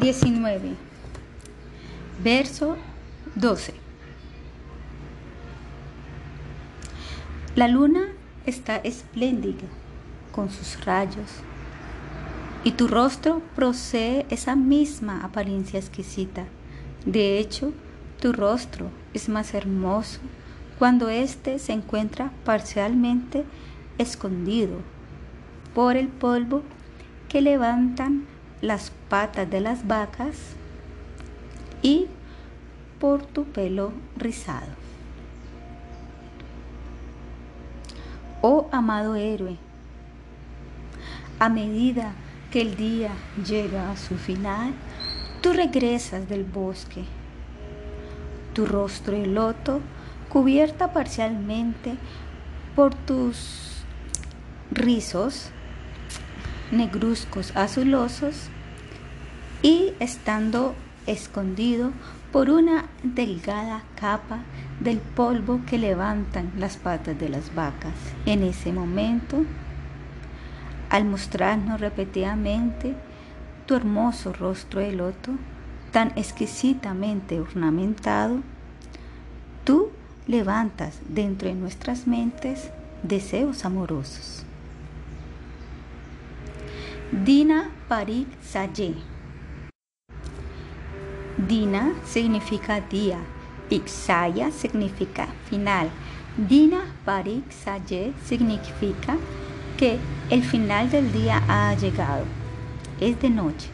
19. Verso 12. La luna está espléndida con sus rayos y tu rostro posee esa misma apariencia exquisita. De hecho, tu rostro es más hermoso cuando éste se encuentra parcialmente escondido por el polvo que levantan las patas de las vacas y por tu pelo rizado. Oh amado héroe, a medida que el día llega a su final, tú regresas del bosque. Tu rostro de loto, cubierta parcialmente por tus rizos negruzcos azulosos y estando escondido por una delgada capa del polvo que levantan las patas de las vacas. En ese momento, al mostrarnos repetidamente tu hermoso rostro de loto, tan exquisitamente ornamentado, tú levantas dentro de nuestras mentes deseos amorosos. Dina Parik Saye. Dina significa día, Pixaya significa final. Dina Parik Saye significa que el final del día ha llegado. Es de noche.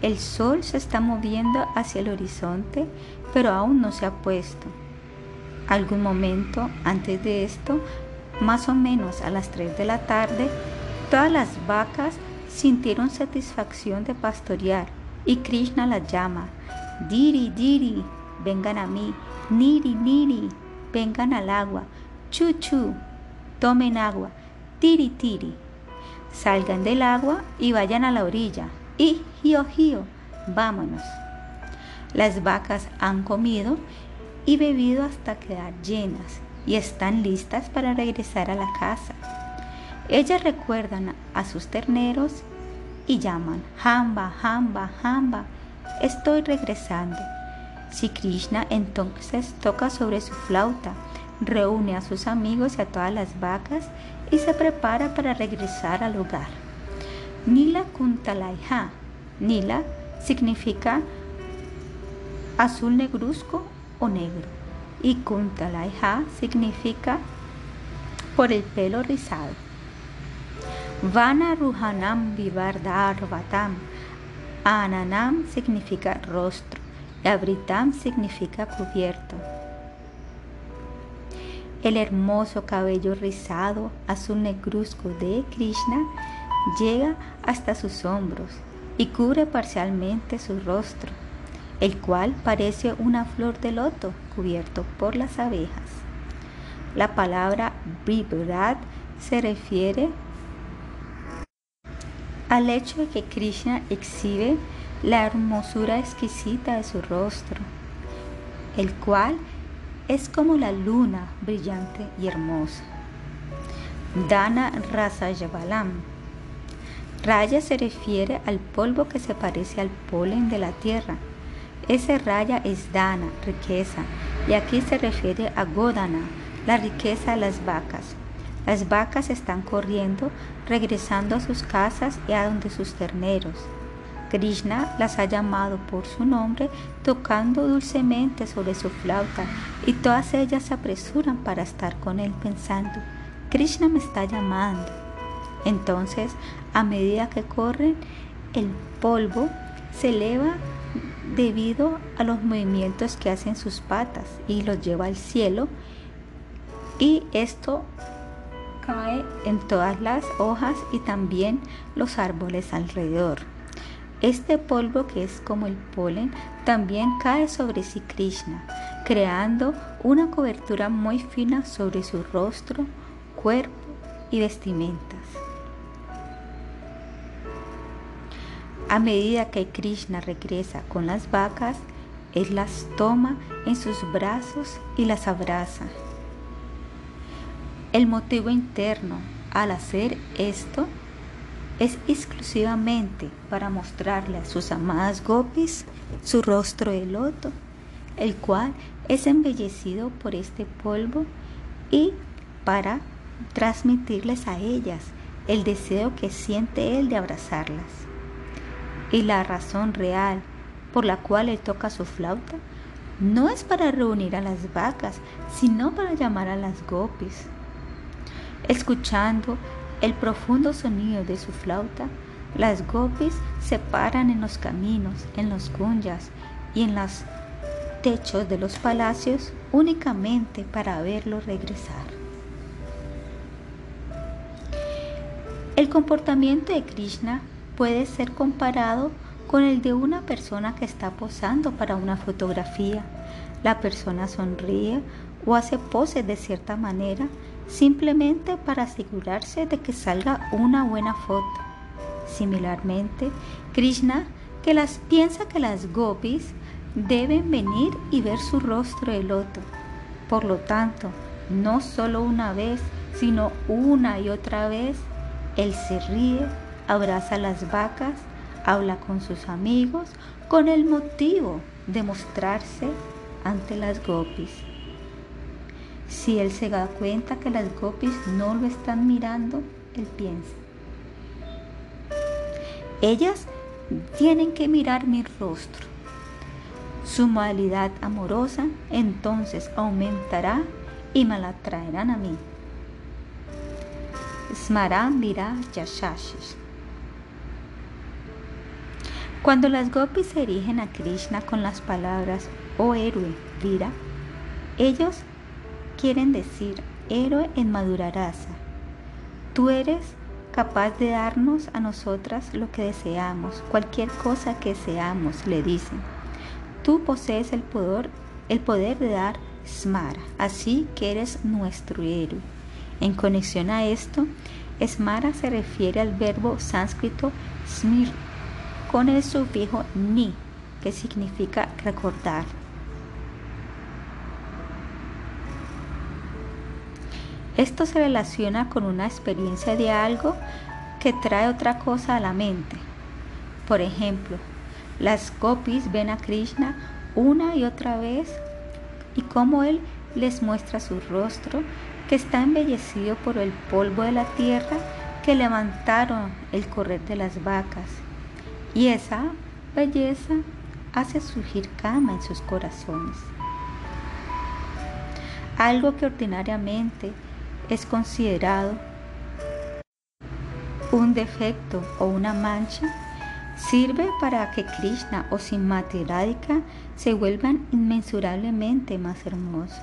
El sol se está moviendo hacia el horizonte, pero aún no se ha puesto. Algún momento antes de esto, más o menos a las 3 de la tarde, todas las vacas sintieron satisfacción de pastorear y Krishna las llama, Diri, Diri, vengan a mí, Niri, Niri, vengan al agua, Chuchu, tomen agua, Tiri, Tiri, salgan del agua y vayan a la orilla, y Gio, Gio, vámonos. Las vacas han comido y bebido hasta quedar llenas y están listas para regresar a la casa. Ellas recuerdan a sus terneros y llaman, Hamba, Hamba, Hamba, estoy regresando. Si Krishna entonces toca sobre su flauta, reúne a sus amigos y a todas las vacas y se prepara para regresar al hogar. Nila Kuntalaiha. Nila significa azul negruzco o negro y Kuntalaiha significa por el pelo rizado. Vana Ruhanam Vivardharvatam. Ananam significa rostro y Abritam significa cubierto. El hermoso cabello rizado azul negruzco de Krishna llega hasta sus hombros y cubre parcialmente su rostro, el cual parece una flor de loto cubierto por las abejas. La palabra Vibrat se refiere al hecho de que Krishna exhibe la hermosura exquisita de su rostro, el cual es como la luna brillante y hermosa. Dana Rasayavalam. Raya se refiere al polvo que se parece al polen de la tierra. Ese raya es Dana, riqueza, y aquí se refiere a Godana, la riqueza de las vacas. Las vacas están corriendo, regresando a sus casas y a donde sus terneros. Krishna las ha llamado por su nombre, tocando dulcemente sobre su flauta, y todas ellas se apresuran para estar con él pensando, Krishna me está llamando. Entonces, a medida que corren, el polvo se eleva debido a los movimientos que hacen sus patas y los lleva al cielo. Y esto cae en todas las hojas y también los árboles alrededor. Este polvo que es como el polen también cae sobre sí Krishna, creando una cobertura muy fina sobre su rostro, cuerpo y vestimentas. A medida que Krishna regresa con las vacas, él las toma en sus brazos y las abraza. El motivo interno al hacer esto es exclusivamente para mostrarle a sus amadas gopis su rostro de loto, el cual es embellecido por este polvo y para transmitirles a ellas el deseo que siente él de abrazarlas. Y la razón real por la cual él toca su flauta no es para reunir a las vacas, sino para llamar a las gopis. Escuchando el profundo sonido de su flauta, las gopis se paran en los caminos, en los gunyas y en los techos de los palacios únicamente para verlo regresar. El comportamiento de Krishna puede ser comparado con el de una persona que está posando para una fotografía. La persona sonríe o hace poses de cierta manera simplemente para asegurarse de que salga una buena foto. Similarmente, Krishna que las piensa que las gopis deben venir y ver su rostro de loto. Por lo tanto, no solo una vez, sino una y otra vez, él se ríe, abraza las vacas habla con sus amigos con el motivo de mostrarse ante las gopis. Si él se da cuenta que las gopis no lo están mirando, él piensa. Ellas tienen que mirar mi rostro. Su modalidad amorosa entonces aumentará y me la traerán a mí. Smaran dirá Yashashish. Cuando las gopis se erigen a Krishna con las palabras oh héroe, Vira, ellos quieren decir héroe en madura raza. Tú eres capaz de darnos a nosotras lo que deseamos, cualquier cosa que seamos, le dicen. Tú posees el poder, el poder de dar smara, así que eres nuestro héroe. En conexión a esto, smara se refiere al verbo sánscrito smir, con el sufijo ni, que significa recordar. Esto se relaciona con una experiencia de algo que trae otra cosa a la mente. Por ejemplo, las gopis ven a Krishna una y otra vez y cómo él les muestra su rostro que está embellecido por el polvo de la tierra que levantaron el correr de las vacas y esa belleza hace surgir cama en sus corazones. Algo que ordinariamente es considerado un defecto o una mancha sirve para que Krishna o Simati Radhika se vuelvan inmensurablemente más hermosos.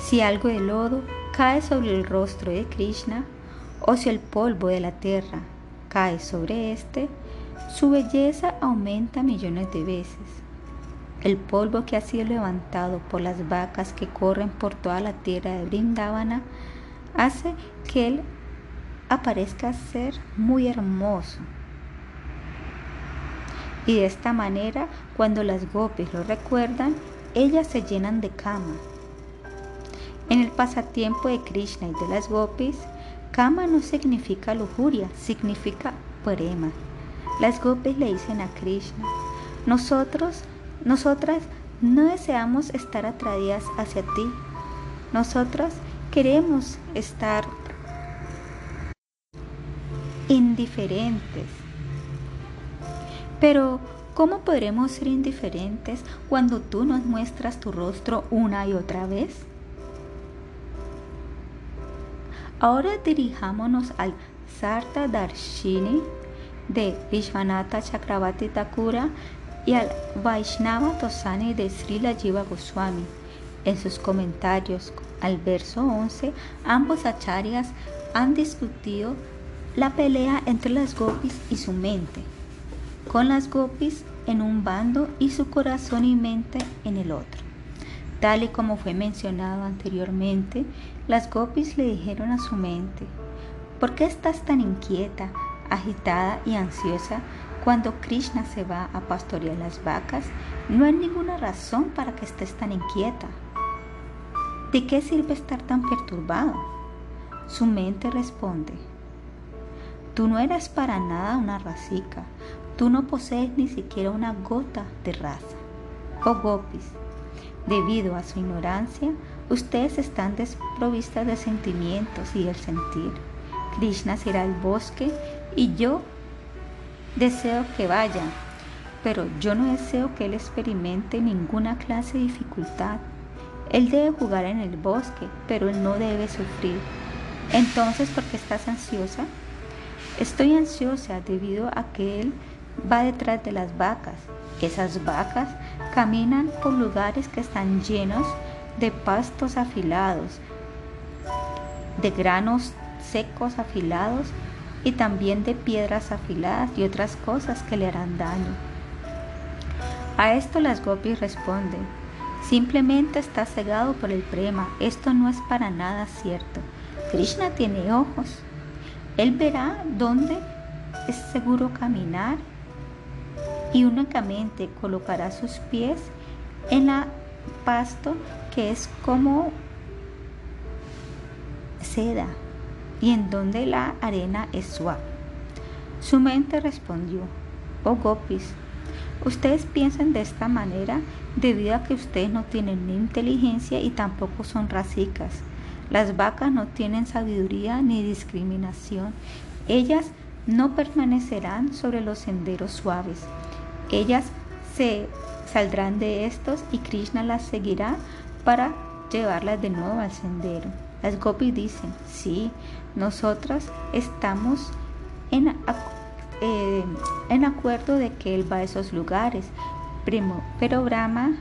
Si algo de lodo cae sobre el rostro de Krishna o si el polvo de la tierra cae sobre éste, su belleza aumenta millones de veces. El polvo que ha sido levantado por las vacas que corren por toda la tierra de Brindavana hace que él aparezca ser muy hermoso. Y de esta manera, cuando las gopis lo recuerdan, ellas se llenan de cama. En el pasatiempo de Krishna y de las gopis, Kama no significa lujuria, significa prema. Las gopis le dicen a Krishna, nosotros, nosotras no deseamos estar atraídas hacia ti. Nosotras queremos estar indiferentes. Pero, ¿cómo podremos ser indiferentes cuando tú nos muestras tu rostro una y otra vez? Ahora dirijámonos al Sarta Darshini de Vishwanatha Chakravarti Thakura y al Vaishnava Tosani de Srila Jiva Goswami. En sus comentarios al verso 11, ambos acharyas han discutido la pelea entre las gopis y su mente, con las gopis en un bando y su corazón y mente en el otro. Tal y como fue mencionado anteriormente, las gopis le dijeron a su mente, ¿por qué estás tan inquieta, agitada y ansiosa cuando Krishna se va a pastorear las vacas? No hay ninguna razón para que estés tan inquieta. ¿De qué sirve estar tan perturbado? Su mente responde, Tú no eres para nada una racica. Tú no posees ni siquiera una gota de raza. Oh gopis, debido a su ignorancia, ustedes están desprovistas de sentimientos y el sentir. Krishna será el bosque y yo deseo que vayan, pero yo no deseo que él experimente ninguna clase de dificultad. Él debe jugar en el bosque, pero él no debe sufrir. Entonces, ¿por qué estás ansiosa? Estoy ansiosa debido a que él va detrás de las vacas. Esas vacas caminan por lugares que están llenos de pastos afilados, de granos secos afilados y también de piedras afiladas y otras cosas que le harán daño. A esto las gopis responden, simplemente está cegado por el prema, esto no es para nada cierto. Krishna tiene ojos, él verá dónde es seguro caminar y únicamente colocará sus pies en la pasto que es como seda y en donde la arena es suave. Su mente respondió, oh gopis, ustedes piensan de esta manera debido a que ustedes no tienen ni inteligencia y tampoco son racicas. Las vacas no tienen sabiduría ni discriminación. Ellas no permanecerán sobre los senderos suaves. Ellas se saldrán de estos y Krishna las seguirá para llevarlas de nuevo al sendero. Las gopis dicen, sí, nosotras estamos en, eh, en acuerdo de que él va a esos lugares, primo, pero Brahma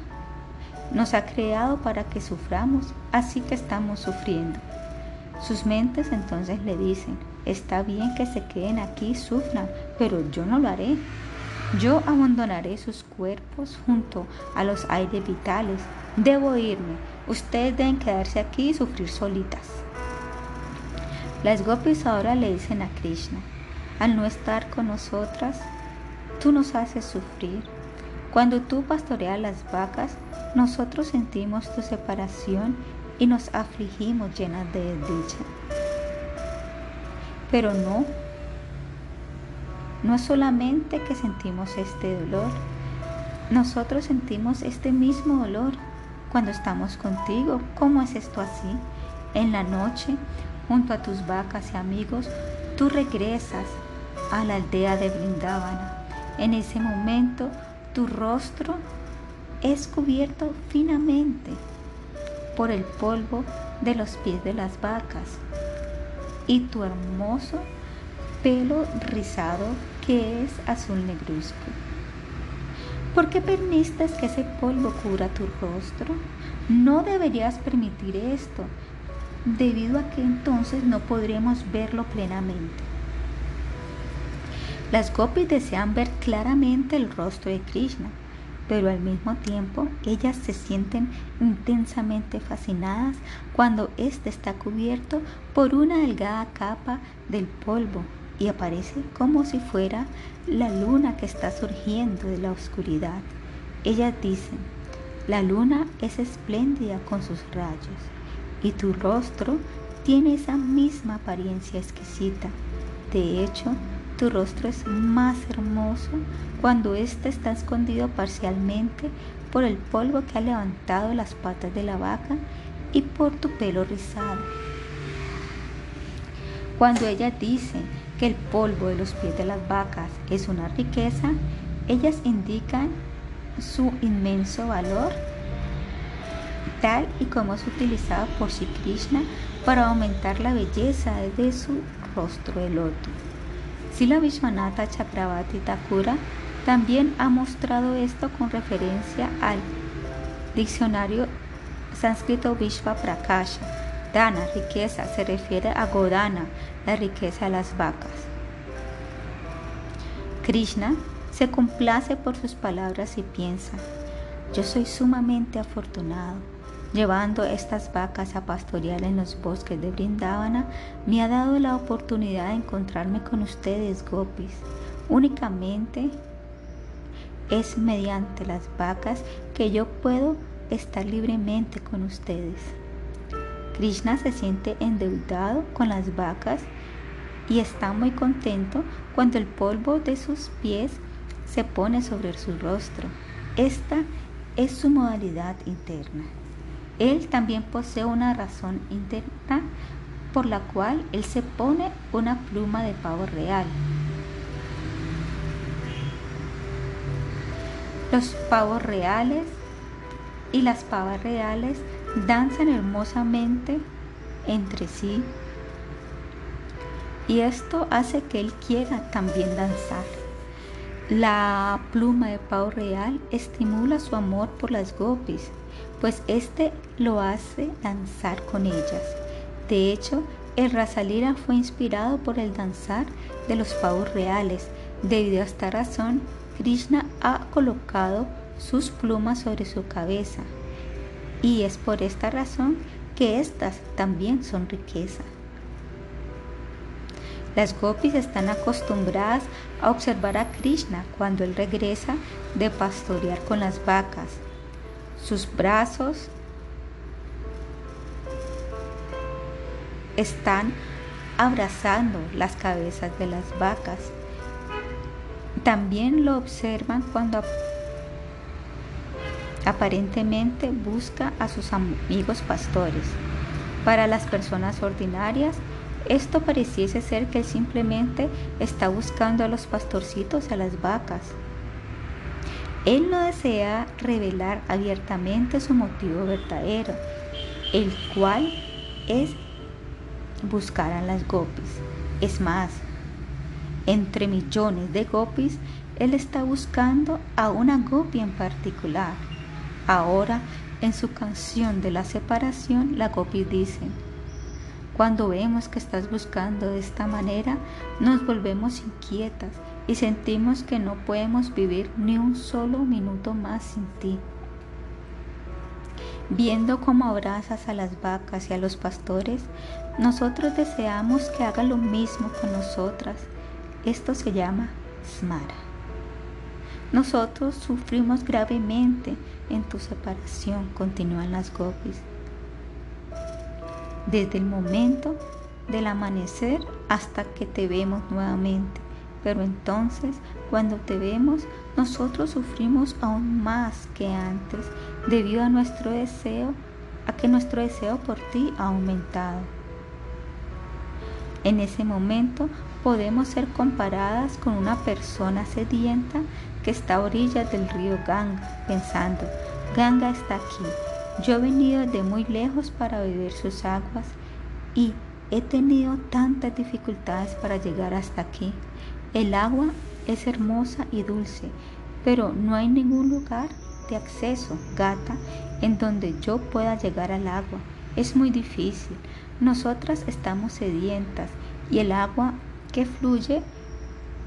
nos ha creado para que suframos, así que estamos sufriendo. Sus mentes entonces le dicen, está bien que se queden aquí y sufran, pero yo no lo haré. Yo abandonaré sus cuerpos junto a los aires vitales. Debo irme. Ustedes deben quedarse aquí y sufrir solitas. Las gopis ahora le dicen a Krishna, al no estar con nosotras, tú nos haces sufrir. Cuando tú pastoreas las vacas, nosotros sentimos tu separación y nos afligimos llenas de desdicha. Pero no, no es solamente que sentimos este dolor, nosotros sentimos este mismo dolor cuando estamos contigo. ¿Cómo es esto así? En la noche, junto a tus vacas y amigos, tú regresas a la aldea de Brindavana. En ese momento, tu rostro es cubierto finamente por el polvo de los pies de las vacas y tu hermoso pelo rizado que es azul negruzco. ¿Por qué que ese polvo cubra tu rostro? No deberías permitir esto, debido a que entonces no podremos verlo plenamente. Las gopis desean ver claramente el rostro de Krishna, pero al mismo tiempo ellas se sienten intensamente fascinadas cuando éste está cubierto por una delgada capa del polvo y aparece como si fuera la luna que está surgiendo de la oscuridad. Ellas dicen, la luna es espléndida con sus rayos y tu rostro tiene esa misma apariencia exquisita. De hecho, tu rostro es más hermoso cuando éste está escondido parcialmente por el polvo que ha levantado las patas de la vaca y por tu pelo rizado. Cuando ella dice que el polvo de los pies de las vacas es una riqueza, ellas indican su inmenso valor, tal y como es utilizado por Sri Krishna para aumentar la belleza de su rostro de loto. Sila Vishwanatha Chakravarti Thakura también ha mostrado esto con referencia al diccionario sánscrito Vishva Prakasha. Dana, riqueza, se refiere a Godana, la riqueza de las vacas. Krishna se complace por sus palabras y piensa, yo soy sumamente afortunado llevando estas vacas a pastorear en los bosques de Brindavana, me ha dado la oportunidad de encontrarme con ustedes, gopis. Únicamente es mediante las vacas que yo puedo estar libremente con ustedes. Krishna se siente endeudado con las vacas y está muy contento cuando el polvo de sus pies se pone sobre su rostro. Esta es su modalidad interna. Él también posee una razón interna por la cual él se pone una pluma de pavo real. Los pavos reales y las pavas reales danzan hermosamente entre sí y esto hace que él quiera también danzar. La pluma de pavo real estimula su amor por las gopis, pues este lo hace danzar con ellas. De hecho, el Rasalira fue inspirado por el danzar de los pavos reales. Debido a esta razón, Krishna ha colocado sus plumas sobre su cabeza. Y es por esta razón que estas también son riqueza. Las gopis están acostumbradas a observar a Krishna cuando él regresa de pastorear con las vacas. Sus brazos están abrazando las cabezas de las vacas. También lo observan cuando aparentemente busca a sus amigos pastores. Para las personas ordinarias, esto pareciese ser que él simplemente está buscando a los pastorcitos y a las vacas. Él no desea revelar abiertamente su motivo verdadero, el cual es buscar a las gopis. Es más, entre millones de gopis, él está buscando a una gopi en particular. Ahora, en su canción de la separación, la gopi dice, cuando vemos que estás buscando de esta manera, nos volvemos inquietas y sentimos que no podemos vivir ni un solo minuto más sin ti. Viendo cómo abrazas a las vacas y a los pastores, nosotros deseamos que haga lo mismo con nosotras. Esto se llama smara. Nosotros sufrimos gravemente en tu separación, continúan las gopis desde el momento del amanecer hasta que te vemos nuevamente. Pero entonces, cuando te vemos, nosotros sufrimos aún más que antes debido a nuestro deseo, a que nuestro deseo por ti ha aumentado. En ese momento podemos ser comparadas con una persona sedienta que está a orillas del río Ganga, pensando, Ganga está aquí, yo he venido de muy lejos para beber sus aguas y he tenido tantas dificultades para llegar hasta aquí. El agua es hermosa y dulce, pero no hay ningún lugar de acceso, gata, en donde yo pueda llegar al agua. Es muy difícil. Nosotras estamos sedientas y el agua que fluye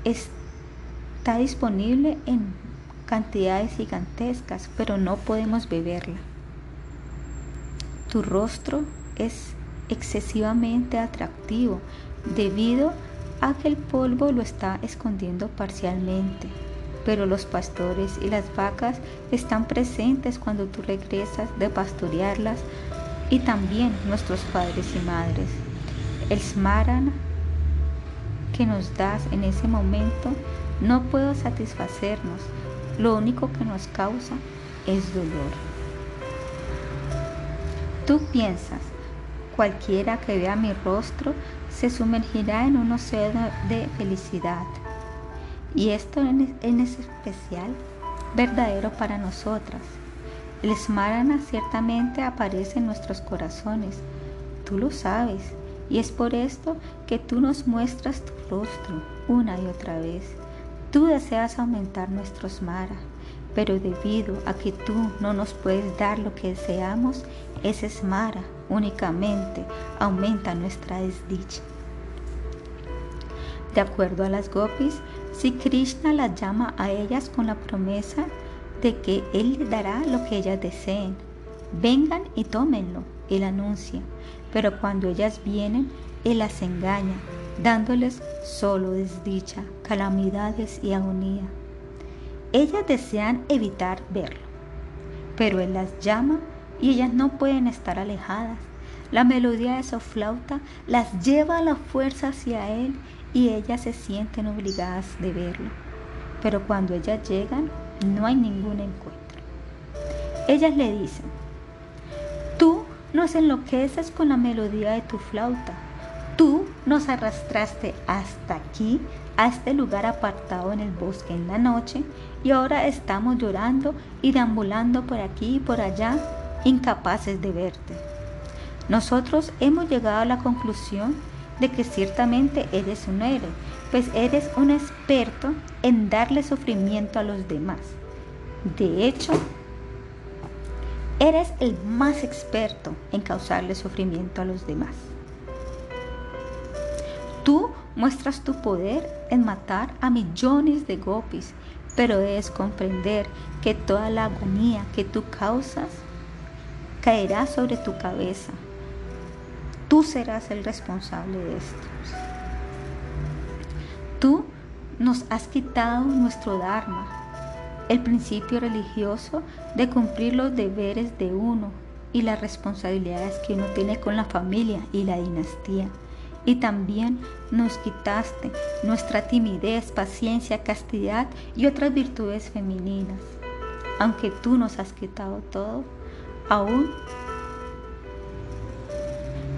está disponible en cantidades gigantescas, pero no podemos beberla. Tu rostro es excesivamente atractivo debido a que el polvo lo está escondiendo parcialmente. Pero los pastores y las vacas están presentes cuando tú regresas de pastorearlas y también nuestros padres y madres. El smarana que nos das en ese momento no puedo satisfacernos. Lo único que nos causa es dolor. Tú piensas, cualquiera que vea mi rostro se sumergirá en un océano de felicidad. Y esto es especial verdadero para nosotras. El Smarana ciertamente aparece en nuestros corazones. Tú lo sabes. Y es por esto que tú nos muestras tu rostro una y otra vez. Tú deseas aumentar nuestro Smara pero debido a que tú no nos puedes dar lo que deseamos, ese esmara únicamente aumenta nuestra desdicha. De acuerdo a las gopis, si Krishna las llama a ellas con la promesa de que Él les dará lo que ellas deseen, vengan y tómenlo, Él anuncia, pero cuando ellas vienen, Él las engaña, dándoles solo desdicha, calamidades y agonía. Ellas desean evitar verlo, pero Él las llama y ellas no pueden estar alejadas. La melodía de su flauta las lleva a la fuerza hacia él y ellas se sienten obligadas de verlo. Pero cuando ellas llegan, no hay ningún encuentro. Ellas le dicen, tú nos enloqueces con la melodía de tu flauta. Tú nos arrastraste hasta aquí, a este lugar apartado en el bosque en la noche, y ahora estamos llorando y deambulando por aquí y por allá, incapaces de verte. Nosotros hemos llegado a la conclusión de que ciertamente eres un héroe, pues eres un experto en darle sufrimiento a los demás. De hecho, eres el más experto en causarle sufrimiento a los demás. Tú muestras tu poder en matar a millones de gopis, pero debes comprender que toda la agonía que tú causas caerá sobre tu cabeza. Tú serás el responsable de esto. Tú nos has quitado nuestro Dharma, el principio religioso de cumplir los deberes de uno y las responsabilidades que uno tiene con la familia y la dinastía. Y también nos quitaste nuestra timidez, paciencia, castidad y otras virtudes femeninas. Aunque tú nos has quitado todo, aún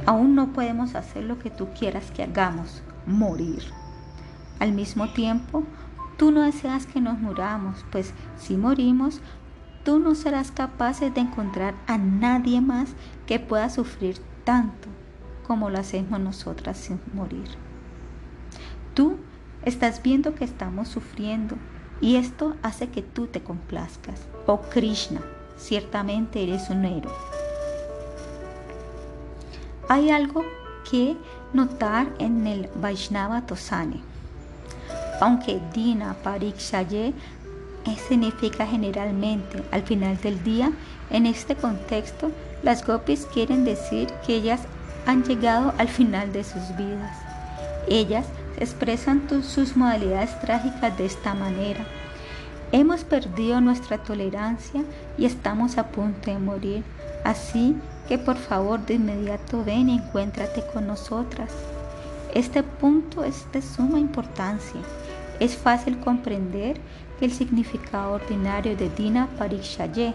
aún no podemos hacer lo que tú quieras que hagamos, morir. Al mismo tiempo, tú no deseas que nos muramos, pues si morimos, tú no serás capaz de encontrar a nadie más que pueda sufrir tanto como lo hacemos nosotras sin morir. Tú estás viendo que estamos sufriendo y esto hace que tú te complazcas. Oh Krishna, ciertamente eres un héroe. Hay algo que notar en el Vaishnava Tosane. Aunque Dina Parikshaye significa generalmente al final del día, en este contexto las gopis quieren decir que ellas han llegado al final de sus vidas. Ellas expresan sus modalidades trágicas de esta manera. Hemos perdido nuestra tolerancia y estamos a punto de morir. Así que por favor de inmediato ven y encuéntrate con nosotras. Este punto es de suma importancia. Es fácil comprender que el significado ordinario de Dina Parikshaye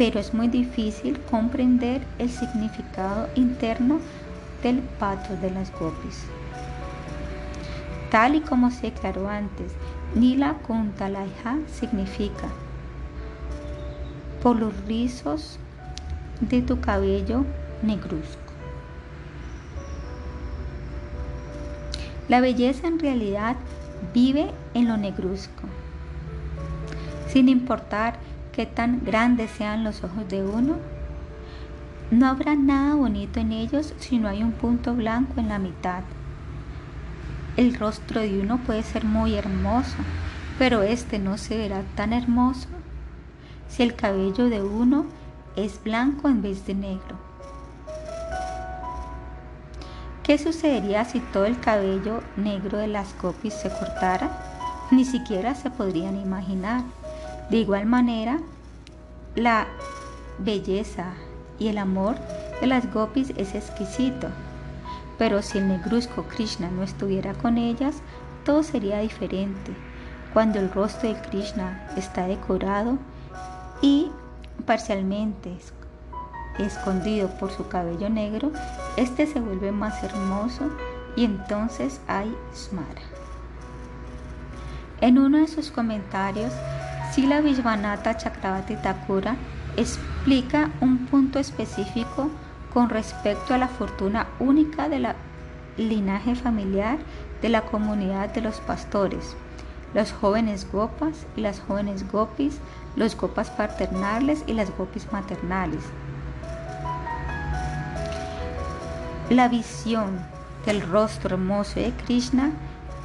pero es muy difícil comprender el significado interno del pato de las gopis. Tal y como se declaró antes, Nila Kuntalaiha significa por los rizos de tu cabello negruzco. La belleza en realidad vive en lo negruzco, sin importar tan grandes sean los ojos de uno, no habrá nada bonito en ellos si no hay un punto blanco en la mitad. El rostro de uno puede ser muy hermoso, pero este no se verá tan hermoso si el cabello de uno es blanco en vez de negro. ¿Qué sucedería si todo el cabello negro de las copias se cortara? Ni siquiera se podrían imaginar. De igual manera, la belleza y el amor de las gopis es exquisito, pero si el negruzco Krishna no estuviera con ellas, todo sería diferente. Cuando el rostro de Krishna está decorado y parcialmente escondido por su cabello negro, este se vuelve más hermoso y entonces hay smara. En uno de sus comentarios, Sila Vishwanatha Chakravati Thakura explica un punto específico con respecto a la fortuna única de la linaje familiar de la comunidad de los pastores, los jóvenes gopas y las jóvenes gopis, los gopas paternales y las gopis maternales. La visión del rostro hermoso de Krishna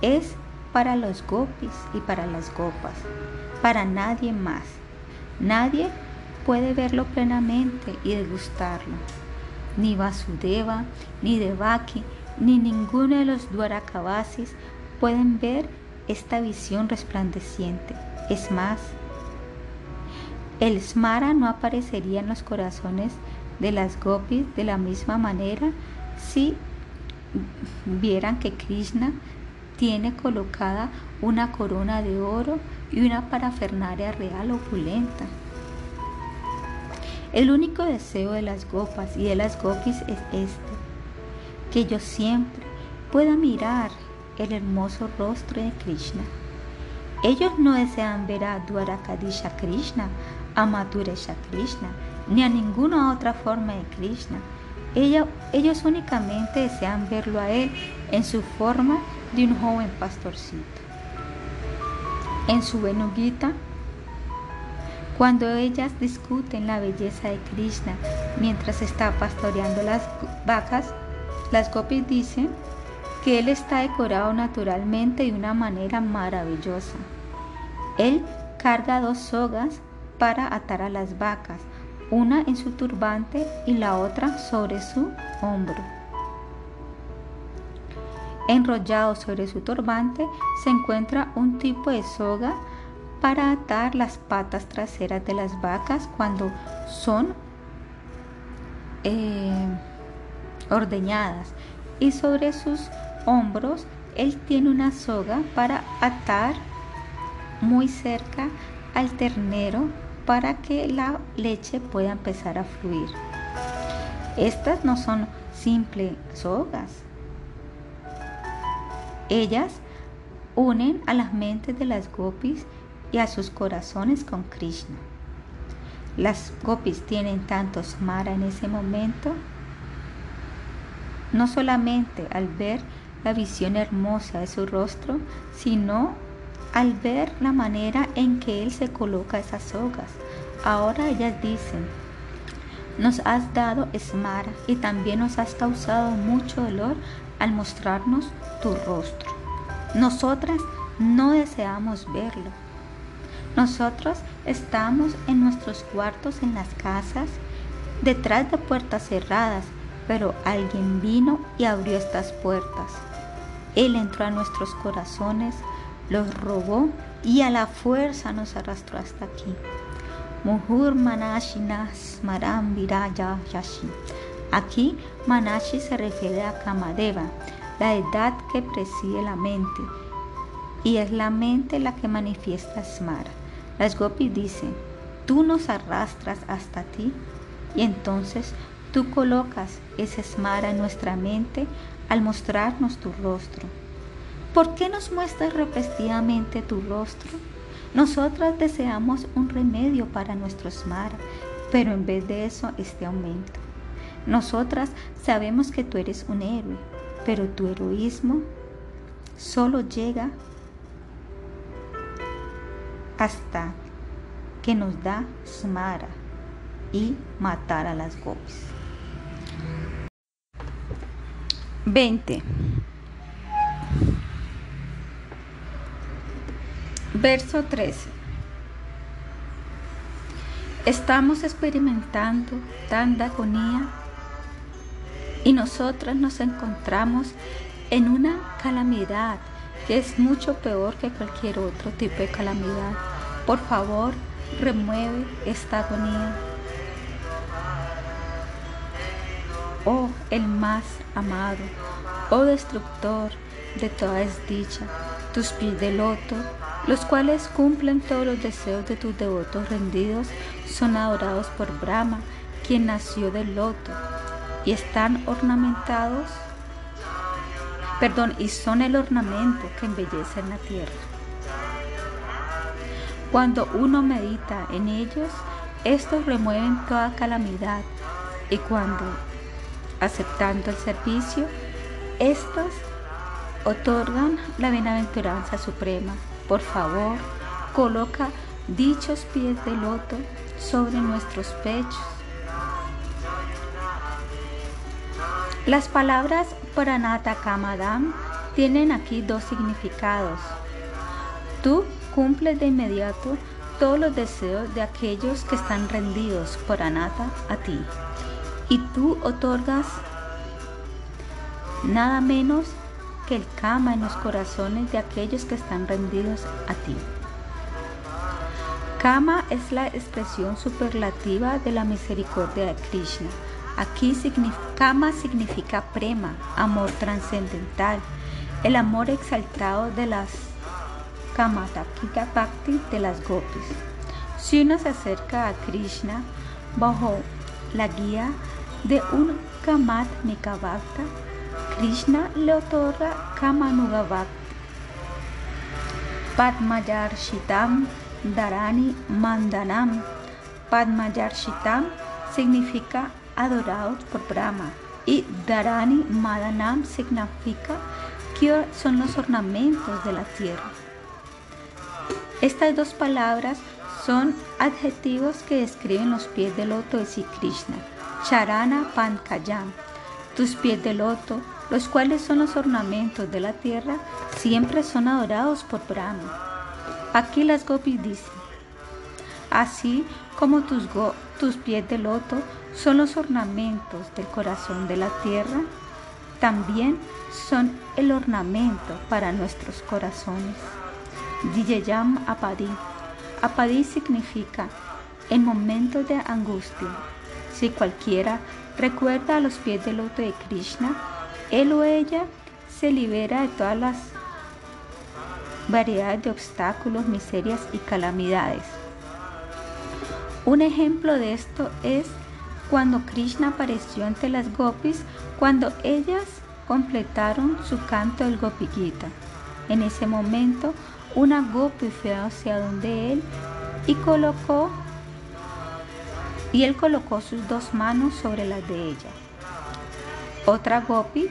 es para los gopis y para las gopas para nadie más. Nadie puede verlo plenamente y degustarlo. Ni Vasudeva, ni Devaki, ni ninguno de los Dwarakabasis pueden ver esta visión resplandeciente. Es más, el Smara no aparecería en los corazones de las gopis de la misma manera si vieran que Krishna tiene colocada una corona de oro y una parafernaria real opulenta. El único deseo de las gopas y de las gopis es este, que yo siempre pueda mirar el hermoso rostro de Krishna. Ellos no desean ver a Dwarakadisha Krishna, a Madhuresha Krishna, ni a ninguna otra forma de Krishna. ellos únicamente desean verlo a Él en su forma de un joven pastorcito. En su Venugita, cuando ellas discuten la belleza de Krishna mientras está pastoreando las vacas, las gopis dicen que él está decorado naturalmente de una manera maravillosa. Él carga dos sogas para atar a las vacas, una en su turbante y la otra sobre su hombro. Enrollado sobre su turbante se encuentra un tipo de soga para atar las patas traseras de las vacas cuando son eh, ordeñadas y sobre sus hombros él tiene una soga para atar muy cerca al ternero para que la leche pueda empezar a fluir. Estas no son simples sogas. Ellas unen a las mentes de las gopis y a sus corazones con Krishna. Las gopis tienen tanto smara en ese momento, no solamente al ver la visión hermosa de su rostro, sino al ver la manera en que Él se coloca esas sogas. Ahora ellas dicen, nos has dado esmara y también nos has causado mucho dolor al mostrarnos tu rostro. Nosotras no deseamos verlo. Nosotros estamos en nuestros cuartos en las casas, detrás de puertas cerradas, pero alguien vino y abrió estas puertas. Él entró a nuestros corazones, los robó y a la fuerza nos arrastró hasta aquí. Maram Viraya Yashi. Aquí Manashi se refiere a Kamadeva, la edad que preside la mente, y es la mente la que manifiesta Smara. Las gopis dicen, tú nos arrastras hasta ti, y entonces tú colocas ese Smara en nuestra mente al mostrarnos tu rostro. ¿Por qué nos muestras repetidamente tu rostro? Nosotras deseamos un remedio para nuestro Smara, pero en vez de eso este aumento. Nosotras sabemos que tú eres un héroe, pero tu heroísmo solo llega hasta que nos da Smara y matar a las gopis. 20. Verso 13. Estamos experimentando tanta agonía y nosotras nos encontramos en una calamidad que es mucho peor que cualquier otro tipo de calamidad. Por favor, remueve esta agonía. Oh, el más amado, oh destructor de toda desdicha, tus pies de loto los cuales cumplen todos los deseos de tus devotos rendidos, son adorados por Brahma, quien nació del loto, y están ornamentados, perdón, y son el ornamento que embellece en la tierra. Cuando uno medita en ellos, estos remueven toda calamidad, y cuando, aceptando el servicio, estos otorgan la bienaventuranza suprema. Por favor, coloca dichos pies de loto sobre nuestros pechos. Las palabras Pranata Kamadam tienen aquí dos significados. Tú cumples de inmediato todos los deseos de aquellos que están rendidos por Anata a ti. Y tú otorgas nada menos que el cama en los corazones de aquellos que están rendidos a ti. Kama es la expresión superlativa de la misericordia de Krishna. Aquí Kama significa prema, amor trascendental, el amor exaltado de las Kamatakika Bhakti de las gopis. Si uno se acerca a Krishna bajo la guía de un Kamat Nikavakta, Krishna le otorga Kamanugavakti. Padmayarshitam Dharani Mandanam. Padmayarshitam significa adorados por Brahma y Dharani Madanam significa que son los ornamentos de la tierra. Estas dos palabras son adjetivos que describen los pies del loto de Krishna, Charana Pankajam, tus pies de loto, los cuales son los ornamentos de la tierra, siempre son adorados por Brahma. Aquí las gopis dicen, así como tus, tus pies de loto son los ornamentos del corazón de la tierra, también son el ornamento para nuestros corazones. Diyayam Apadi. Apadi significa en momentos de angustia. Si cualquiera recuerda a los pies del loto de Krishna, él o ella se libera de todas las variedades de obstáculos, miserias y calamidades. Un ejemplo de esto es cuando Krishna apareció ante las gopis cuando ellas completaron su canto del Gopi Gita. En ese momento, una gopi fue hacia donde él y colocó y él colocó sus dos manos sobre las de ella. Otra gopi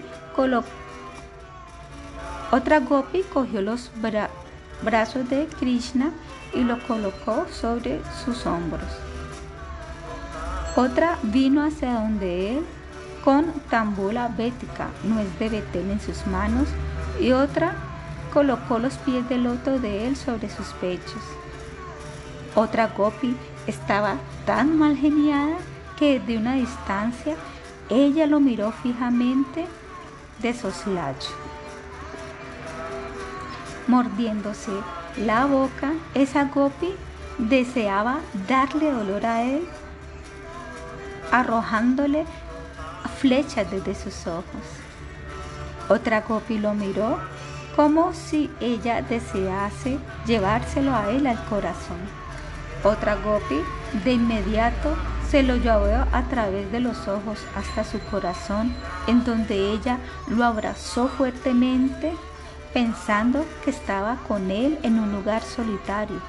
otra gopi cogió los brazos de Krishna y lo colocó sobre sus hombros. Otra vino hacia donde él con tambula bética, nuez de betel en sus manos, y otra colocó los pies del loto de él sobre sus pechos. Otra gopi estaba tan mal geniada que de una distancia ella lo miró fijamente de soslayo. Mordiéndose la boca, esa gopi deseaba darle dolor a él, arrojándole flechas desde sus ojos. Otra gopi lo miró como si ella desease llevárselo a él al corazón. Otra gopi de inmediato se lo llevó a través de los ojos hasta su corazón, en donde ella lo abrazó fuertemente, pensando que estaba con él en un lugar solitario.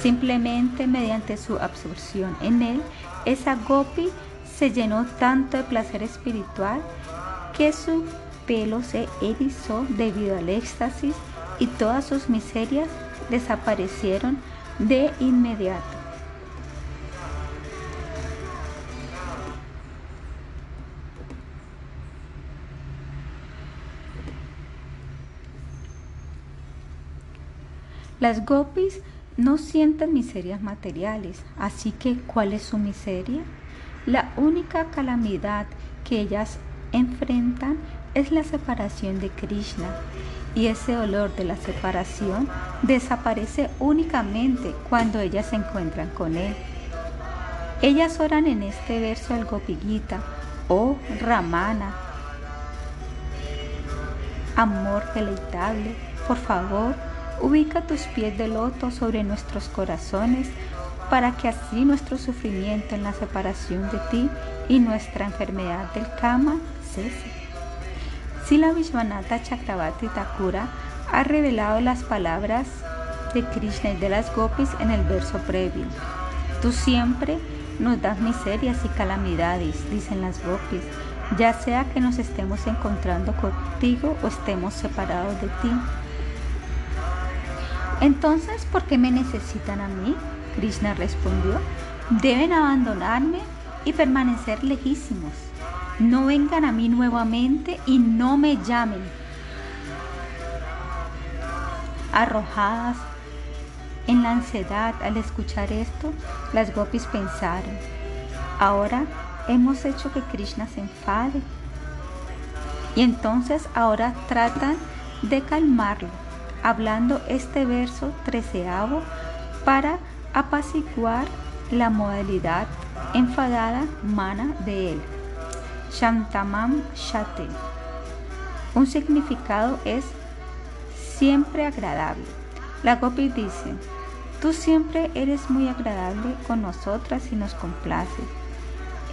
Simplemente mediante su absorción en él, esa gopi se llenó tanto de placer espiritual que su pelo se erizó debido al éxtasis y todas sus miserias desaparecieron de inmediato. Las gopis no sienten miserias materiales, así que ¿cuál es su miseria? La única calamidad que ellas enfrentan es la separación de Krishna y ese dolor de la separación desaparece únicamente cuando ellas se encuentran con él. Ellas oran en este verso al Gopi Gita, oh Ramana, amor deleitable, por favor, ubica tus pies de loto sobre nuestros corazones para que así nuestro sufrimiento en la separación de ti y nuestra enfermedad del kama cese. Sila Vishwanatha Chakravarti Thakura ha revelado las palabras de Krishna y de las gopis en el verso previo. Tú siempre nos das miserias y calamidades, dicen las gopis, ya sea que nos estemos encontrando contigo o estemos separados de ti. Entonces, ¿por qué me necesitan a mí? Krishna respondió, deben abandonarme y permanecer lejísimos. No vengan a mí nuevamente y no me llamen. Arrojadas en la ansiedad al escuchar esto, las gopis pensaron, ahora hemos hecho que Krishna se enfade. Y entonces ahora tratan de calmarlo, hablando este verso treceavo para apaciguar la modalidad enfadada mana de él. Shantamam Shate. Un significado es siempre agradable. La Gopi dice, tú siempre eres muy agradable con nosotras y nos complaces.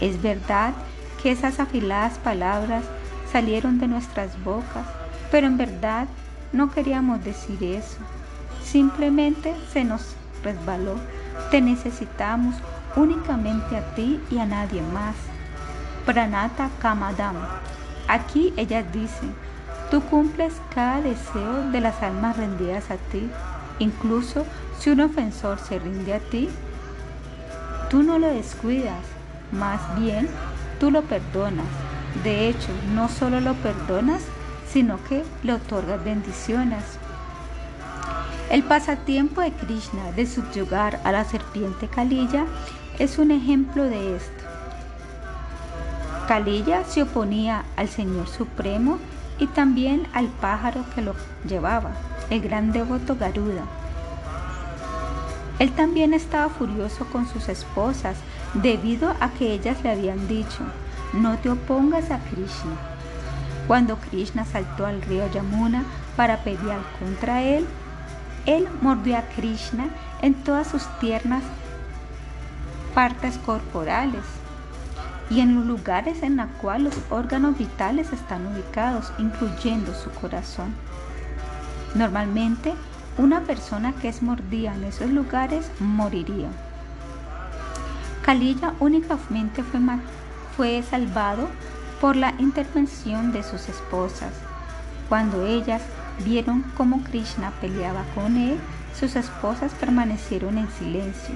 Es verdad que esas afiladas palabras salieron de nuestras bocas, pero en verdad no queríamos decir eso. Simplemente se nos resbaló. Te necesitamos únicamente a ti y a nadie más. Pranata Kamadam. Aquí ellas dicen, tú cumples cada deseo de las almas rendidas a ti, incluso si un ofensor se rinde a ti, tú no lo descuidas, más bien tú lo perdonas. De hecho, no solo lo perdonas, sino que le otorgas bendiciones. El pasatiempo de Krishna de subyugar a la serpiente Kalilla es un ejemplo de esto. Kalilla se oponía al Señor Supremo y también al pájaro que lo llevaba, el gran devoto Garuda. Él también estaba furioso con sus esposas debido a que ellas le habían dicho, no te opongas a Krishna. Cuando Krishna saltó al río Yamuna para pelear contra él, él mordió a Krishna en todas sus tiernas partes corporales y en los lugares en los cuales los órganos vitales están ubicados, incluyendo su corazón. Normalmente, una persona que es mordida en esos lugares moriría. Kalilla únicamente fue, fue salvado por la intervención de sus esposas. Cuando ellas vieron cómo Krishna peleaba con él, sus esposas permanecieron en silencio.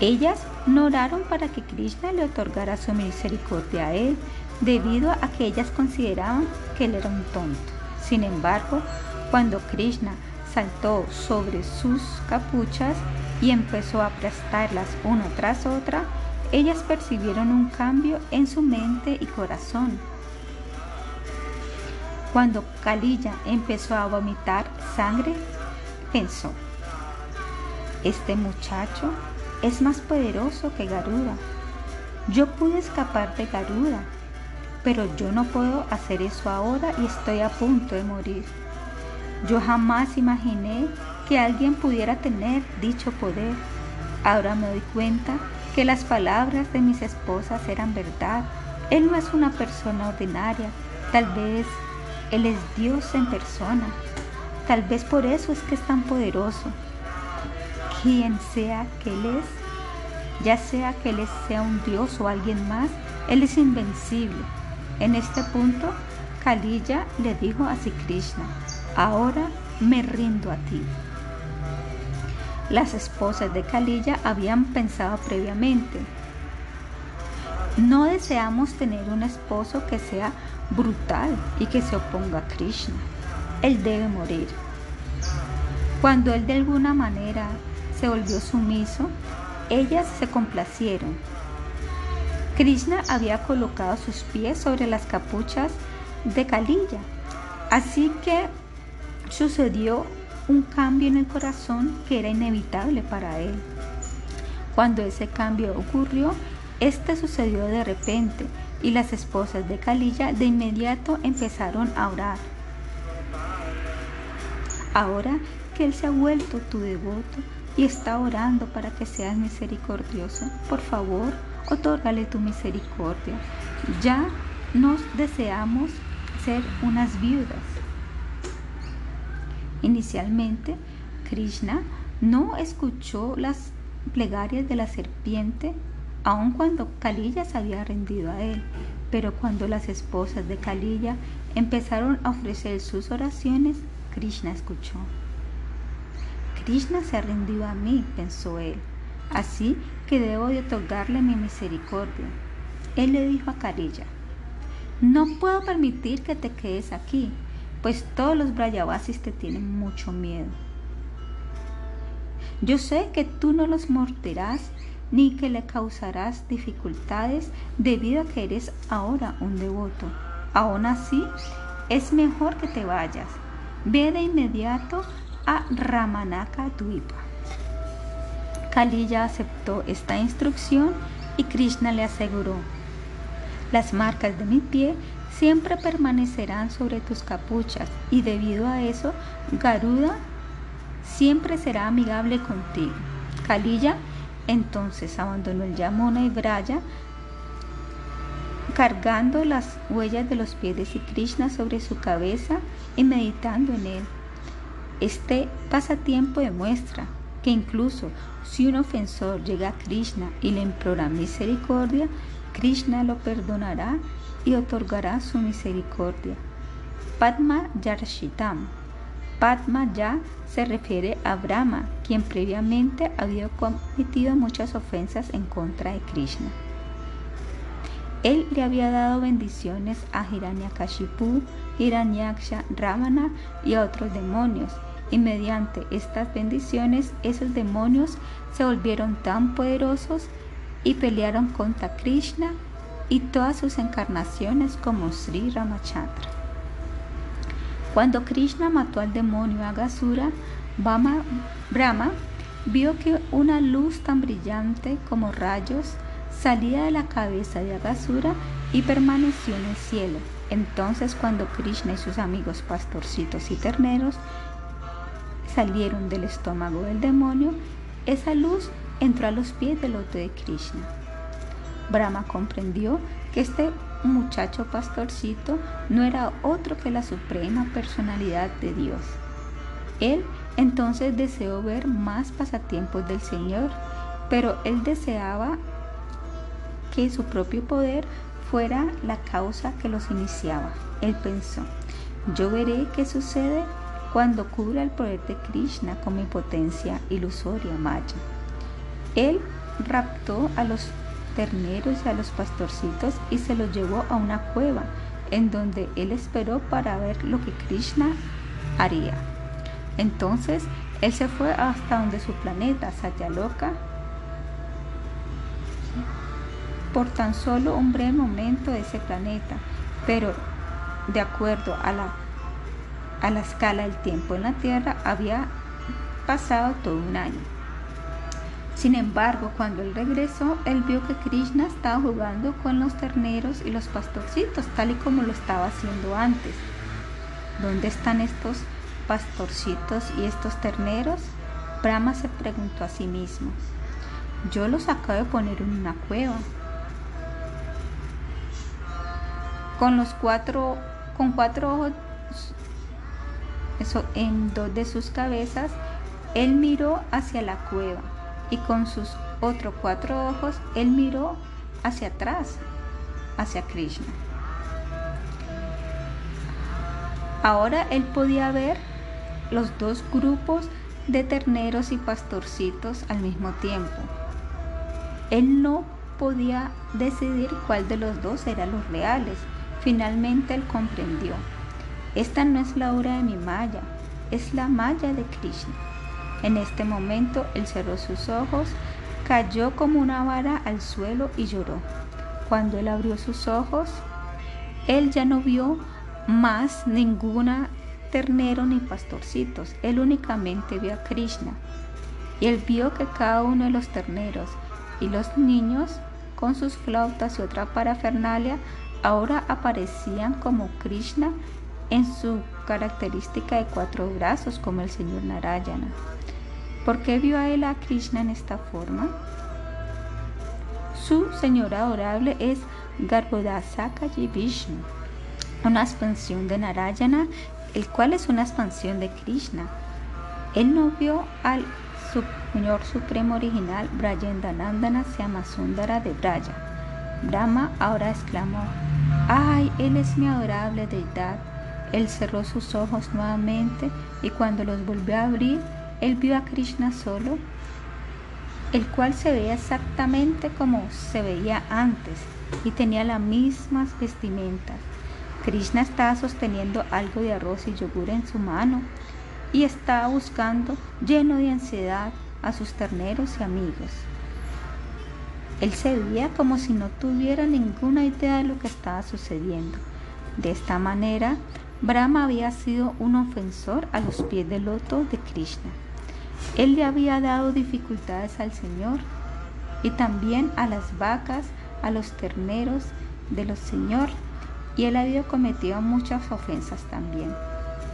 Ellas no oraron para que Krishna le otorgara su misericordia a él, debido a que ellas consideraban que él era un tonto. Sin embargo, cuando Krishna saltó sobre sus capuchas y empezó a aplastarlas una tras otra, ellas percibieron un cambio en su mente y corazón. Cuando Kalilla empezó a vomitar sangre, pensó, este muchacho es más poderoso que Garuda. Yo pude escapar de Garuda, pero yo no puedo hacer eso ahora y estoy a punto de morir. Yo jamás imaginé que alguien pudiera tener dicho poder. Ahora me doy cuenta que las palabras de mis esposas eran verdad. Él no es una persona ordinaria, tal vez Él es Dios en persona. Tal vez por eso es que es tan poderoso quien sea que Él es, ya sea que Él sea un Dios o alguien más, Él es invencible. En este punto, Kalilla le dijo a Sri Krishna, ahora me rindo a ti. Las esposas de Kalilla habían pensado previamente, no deseamos tener un esposo que sea brutal y que se oponga a Krishna. Él debe morir. Cuando él de alguna manera se volvió sumiso, ellas se complacieron. Krishna había colocado sus pies sobre las capuchas de Kalilla, así que sucedió un cambio en el corazón que era inevitable para él. Cuando ese cambio ocurrió, este sucedió de repente y las esposas de Kalilla de inmediato empezaron a orar. Ahora que él se ha vuelto tu devoto, y está orando para que seas misericordioso. Por favor, otórgale tu misericordia. Ya nos deseamos ser unas viudas. Inicialmente, Krishna no escuchó las plegarias de la serpiente, aun cuando Kalilla se había rendido a él. Pero cuando las esposas de Kalilla empezaron a ofrecer sus oraciones, Krishna escuchó. Krishna se ha rendido a mí, pensó él, así que debo de otorgarle mi misericordia. Él le dijo a Karilla, no puedo permitir que te quedes aquí, pues todos los Brayavasis te tienen mucho miedo. Yo sé que tú no los morderás ni que le causarás dificultades debido a que eres ahora un devoto. Aún así, es mejor que te vayas. Ve de inmediato a Ramanaka Dvipa. Kaliya aceptó esta instrucción y Krishna le aseguró, las marcas de mi pie siempre permanecerán sobre tus capuchas y debido a eso Garuda siempre será amigable contigo. Kaliya entonces abandonó el Yamuna y Braya cargando las huellas de los pies de Krishna sobre su cabeza y meditando en él. Este pasatiempo demuestra que incluso si un ofensor llega a Krishna y le implora misericordia, Krishna lo perdonará y otorgará su misericordia. Padma Yarshitam. Padma Ya se refiere a Brahma, quien previamente había cometido muchas ofensas en contra de Krishna. Él le había dado bendiciones a Hiranyakashipu, Hiranyaksha, Ravana y a otros demonios, y mediante estas bendiciones esos demonios se volvieron tan poderosos y pelearon contra Krishna y todas sus encarnaciones como Sri Ramachandra. Cuando Krishna mató al demonio Agasura, Brahma vio que una luz tan brillante como rayos salía de la cabeza de Agasura y permaneció en el cielo. Entonces cuando Krishna y sus amigos pastorcitos y terneros salieron del estómago del demonio, esa luz entró a los pies del loto de Krishna. Brahma comprendió que este muchacho pastorcito no era otro que la suprema personalidad de Dios. Él entonces deseó ver más pasatiempos del Señor, pero él deseaba que su propio poder fuera la causa que los iniciaba. Él pensó, yo veré qué sucede cuando cubra el poder de Krishna con mi potencia ilusoria Maya. Él raptó a los terneros y a los pastorcitos y se los llevó a una cueva en donde él esperó para ver lo que Krishna haría. Entonces él se fue hasta donde su planeta, Satyaloka, por tan solo un breve momento de ese planeta, pero de acuerdo a la, a la escala del tiempo en la Tierra había pasado todo un año. Sin embargo, cuando él regresó, él vio que Krishna estaba jugando con los terneros y los pastorcitos, tal y como lo estaba haciendo antes. ¿Dónde están estos pastorcitos y estos terneros? Brahma se preguntó a sí mismo. Yo los acabo de poner en una cueva, con los cuatro, con cuatro ojos eso, en dos de sus cabezas, él miró hacia la cueva y con sus otros cuatro ojos él miró hacia atrás, hacia Krishna. Ahora él podía ver los dos grupos de terneros y pastorcitos al mismo tiempo. Él no podía decidir cuál de los dos eran los reales, Finalmente él comprendió. Esta no es la obra de mi Maya, es la Maya de Krishna. En este momento él cerró sus ojos, cayó como una vara al suelo y lloró. Cuando él abrió sus ojos, él ya no vio más ninguna ternero ni pastorcitos, él únicamente vio a Krishna. Y él vio que cada uno de los terneros y los niños, con sus flautas y otra parafernalia, ahora aparecían como Krishna en su característica de cuatro brazos como el señor Narayana. ¿Por qué vio a él a Krishna en esta forma? Su señor adorable es Garbhodasakaji Vishnu, una expansión de Narayana, el cual es una expansión de Krishna. Él no vio al Señor Supremo original Brayendanandana Sundara de Braya. Brahma ahora exclamó, ¡Ay, Él es mi adorable deidad! Él cerró sus ojos nuevamente y cuando los volvió a abrir, él vio a Krishna solo, el cual se veía exactamente como se veía antes y tenía las mismas vestimentas. Krishna estaba sosteniendo algo de arroz y yogur en su mano y estaba buscando, lleno de ansiedad, a sus terneros y amigos. Él se veía como si no tuviera ninguna idea de lo que estaba sucediendo. De esta manera, Brahma había sido un ofensor a los pies del loto de Krishna. Él le había dado dificultades al Señor y también a las vacas, a los terneros de los Señor, y él había cometido muchas ofensas también.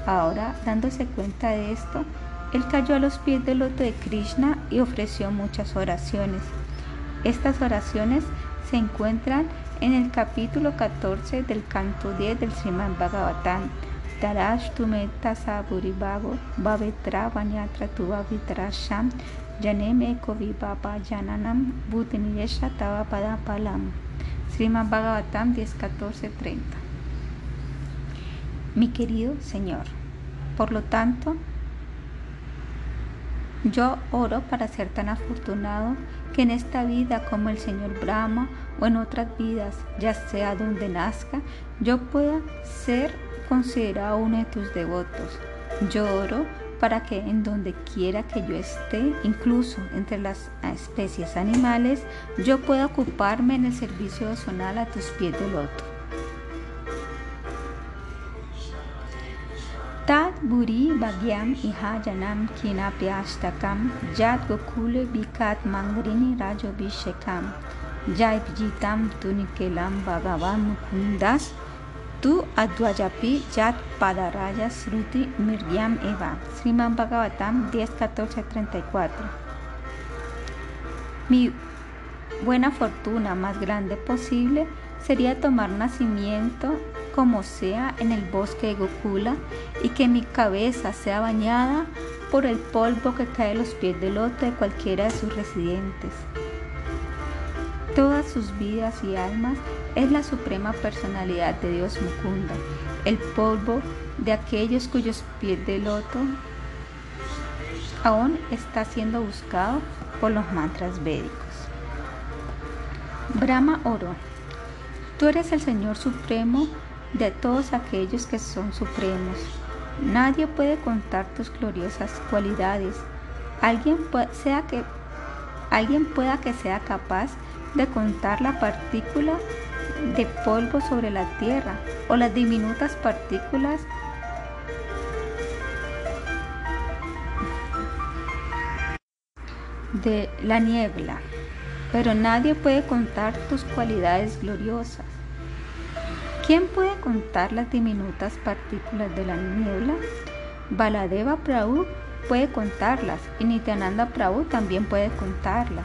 Ahora, dándose cuenta de esto, él cayó a los pies del loto de Krishna y ofreció muchas oraciones. Estas oraciones se encuentran en el capítulo 14 del canto 10 del Sriman Bhagavatam. Darash tume tasa buribago bavetra vanyatra tuva vitrasham janeme kovibaba jananam bhutiniyesha tava padapalam. Sriman Bhagavatam 10, 14, 30. Mi querido Señor, por lo tanto, yo oro para ser tan afortunado que en esta vida como el Señor Brahma o en otras vidas, ya sea donde nazca, yo pueda ser considerado uno de tus devotos. Yo oro para que en donde quiera que yo esté, incluso entre las especies animales, yo pueda ocuparme en el servicio zonal a tus pies de loto. Tat Buri Bhagyam Iha Janam Kinapyashtakam Jat Gokule Vikat Mangrini Rajo Vishekam Jai Vijitam Tunikelam Bhagavan Mukundas Tu Adwayapi Yat Padaraya Sruti Miryam Eva. Sriman Bhagavatam 10, 14, 34. Mi buena fortuna más grande posible sería tomar nacimiento como sea en el bosque de Gokula y que mi cabeza sea bañada por el polvo que cae a los pies del loto de cualquiera de sus residentes. Todas sus vidas y almas es la suprema personalidad de Dios Mukunda, el polvo de aquellos cuyos pies de loto aún está siendo buscado por los mantras védicos. Brahma oro, tú eres el Señor Supremo de todos aquellos que son supremos. Nadie puede contar tus gloriosas cualidades. Alguien, sea que, alguien pueda que sea capaz de contar la partícula de polvo sobre la tierra o las diminutas partículas de la niebla, pero nadie puede contar tus cualidades gloriosas. ¿Quién puede contar las diminutas partículas de la niebla? Baladeva Prabhu puede contarlas y Nityananda Prabhu también puede contarlas.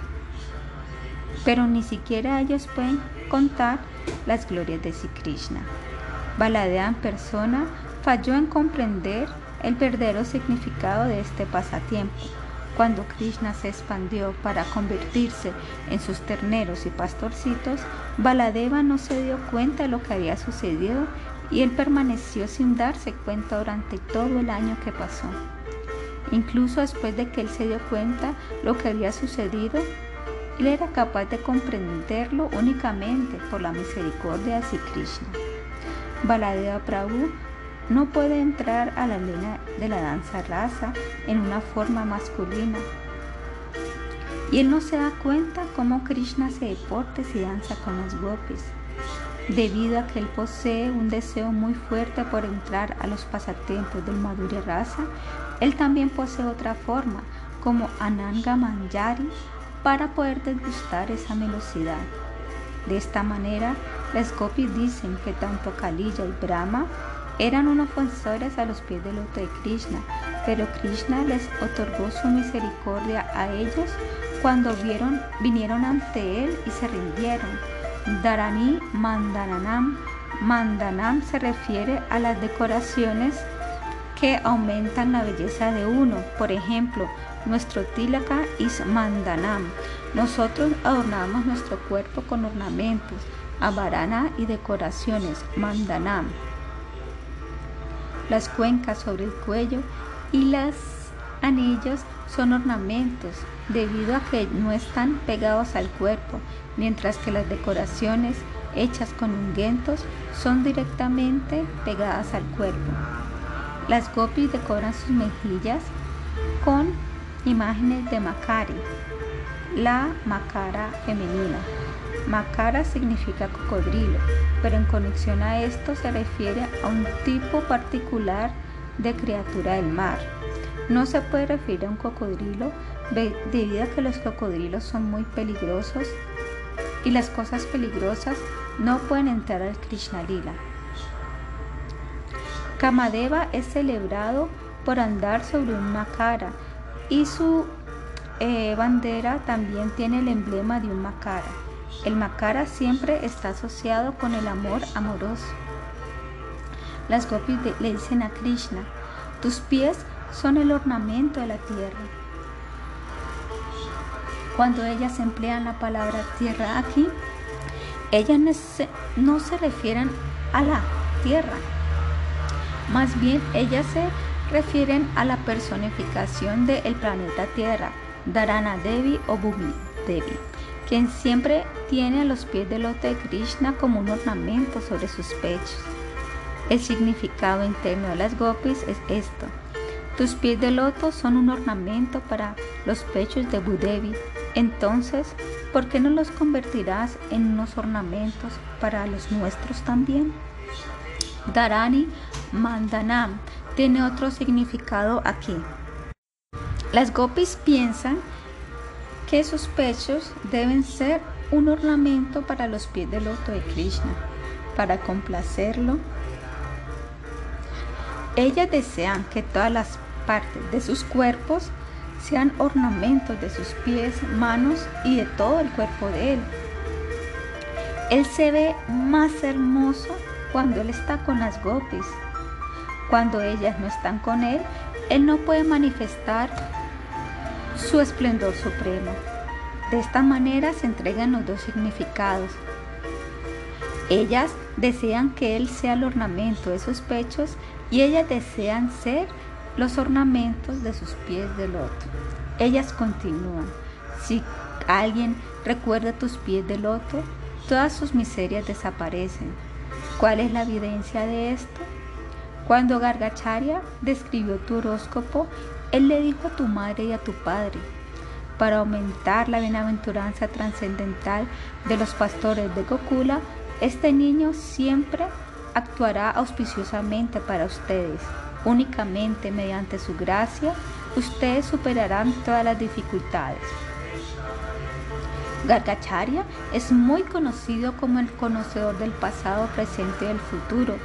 Pero ni siquiera ellos pueden contar las glorias de Sri Krishna. Baladea en persona falló en comprender el verdadero significado de este pasatiempo. Cuando Krishna se expandió para convertirse en sus terneros y pastorcitos, Baladeva no se dio cuenta de lo que había sucedido y él permaneció sin darse cuenta durante todo el año que pasó. Incluso después de que él se dio cuenta lo que había sucedido, él era capaz de comprenderlo únicamente por la misericordia de Krishna. Baladeva Prabhu no puede entrar a la línea de la danza rasa en una forma masculina. Y él no se da cuenta cómo Krishna se deporte y danza con los gopis, debido a que él posee un deseo muy fuerte por entrar a los pasatiempos del Madhurya Rasa, él también posee otra forma, como Ananga Manjari, para poder degustar esa velocidad. De esta manera, las gopis dicen que tanto Kalilla y Brahma eran unos ofensores a los pies del loto de Krishna, pero Krishna les otorgó su misericordia a ellos cuando vieron, vinieron ante él y se rindieron. Dharani Mandananam. Mandanam se refiere a las decoraciones que aumentan la belleza de uno. Por ejemplo, nuestro tilaka is mandanam. Nosotros adornamos nuestro cuerpo con ornamentos, avarana y decoraciones, mandanam. Las cuencas sobre el cuello y los anillos son ornamentos debido a que no están pegados al cuerpo, mientras que las decoraciones hechas con ungüentos son directamente pegadas al cuerpo. Las gopis decoran sus mejillas con imágenes de Makari, la Makara femenina. Makara significa cocodrilo, pero en conexión a esto se refiere a un tipo particular de criatura del mar. No se puede referir a un cocodrilo debido a que los cocodrilos son muy peligrosos y las cosas peligrosas no pueden entrar al Krishna Lila. Kamadeva es celebrado por andar sobre una cara y su eh, bandera también tiene el emblema de un makara. El makara siempre está asociado con el amor amoroso. Las gopis le dicen a Krishna, tus pies son el ornamento de la tierra. Cuando ellas emplean la palabra tierra aquí, ellas no se refieren a la tierra, más bien ellas se refieren a la personificación del planeta Tierra, Dharana Devi o Bhumi Devi, quien siempre tiene a los pies del loto de Krishna como un ornamento sobre sus pechos. El significado interno de las gopis es esto. Tus pies de loto son un ornamento para los pechos de Bhudevi. Entonces, ¿por qué no los convertirás en unos ornamentos para los nuestros también? Dharani Mandanam tiene otro significado aquí. Las gopis piensan que sus pechos deben ser un ornamento para los pies del loto de Krishna, para complacerlo. Ellas desean que todas las partes de sus cuerpos sean ornamentos de sus pies, manos y de todo el cuerpo de él. Él se ve más hermoso cuando él está con las gopis. Cuando ellas no están con él, él no puede manifestar su esplendor supremo. De esta manera se entregan los dos significados. Ellas desean que él sea el ornamento de sus pechos y ellas desean ser los ornamentos de sus pies de loto. Ellas continúan. Si alguien recuerda tus pies de loto, todas sus miserias desaparecen. ¿Cuál es la evidencia de esto? Cuando Gargacharya describió tu horóscopo, él le dijo a tu madre y a tu padre, para aumentar la bienaventuranza trascendental de los pastores de Gokula, este niño siempre actuará auspiciosamente para ustedes. Únicamente mediante su gracia, ustedes superarán todas las dificultades. Gargacharya es muy conocido como el conocedor del pasado, presente y del futuro,